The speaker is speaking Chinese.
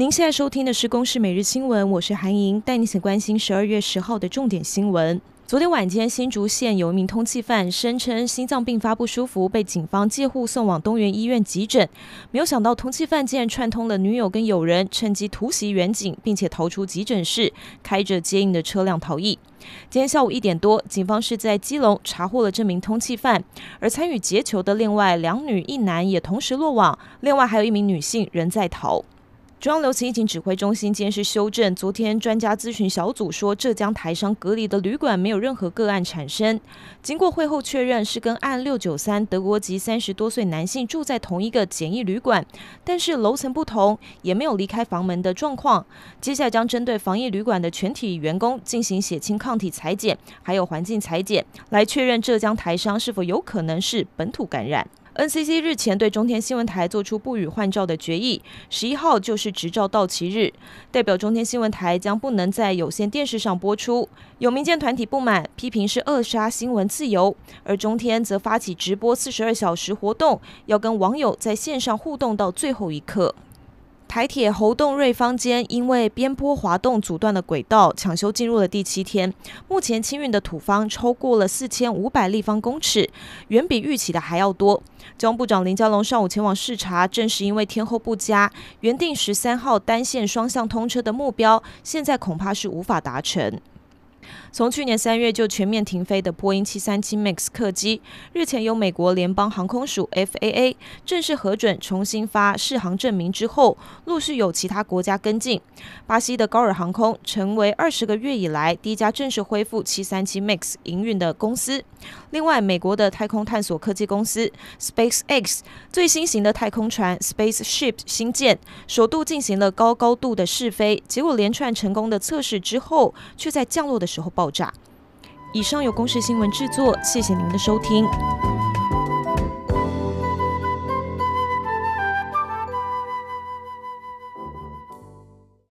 您现在收听的是《公视每日新闻》，我是韩莹，带你一起关心十二月十号的重点新闻。昨天晚间，新竹县有一名通缉犯声称心脏病发不舒服，被警方借护送往东元医院急诊。没有想到，通缉犯竟然串通了女友跟友人，趁机突袭员警，并且逃出急诊室，开着接应的车辆逃逸。今天下午一点多，警方是在基隆查获了这名通缉犯，而参与劫囚的另外两女一男也同时落网，另外还有一名女性仍在逃。中央流行疫情指挥中心今天是修正，昨天专家咨询小组说，浙江台商隔离的旅馆没有任何个案产生。经过会后确认，是跟案六九三德国籍三十多岁男性住在同一个简易旅馆，但是楼层不同，也没有离开房门的状况。接下来将针对防疫旅馆的全体员工进行血清抗体裁检，还有环境裁检，来确认浙江台商是否有可能是本土感染。NCC 日前对中天新闻台做出不予换照的决议，十一号就是执照到期日，代表中天新闻台将不能在有线电视上播出。有民间团体不满，批评是扼杀新闻自由，而中天则发起直播四十二小时活动，要跟网友在线上互动到最后一刻。台铁猴洞瑞芳间因为边坡滑动阻断的轨道，抢修进入了第七天。目前清运的土方超过了四千五百立方公尺，远比预期的还要多。交通部长林佳龙上午前往视察，正是因为天候不佳，原定十三号单线双向通车的目标，现在恐怕是无法达成。从去年三月就全面停飞的波音七三七 MAX 客机，日前由美国联邦航空署 FAA 正式核准重新发试航证明之后，陆续有其他国家跟进。巴西的高尔航空成为二十个月以来第一家正式恢复七三七 MAX 营运的公司。另外，美国的太空探索科技公司 SpaceX 最新型的太空船 Spaceship 新舰，首度进行了高高度的试飞，结果连串成功的测试之后，却在降落的时时候爆炸。以上有公视新闻制作，谢谢您的收听。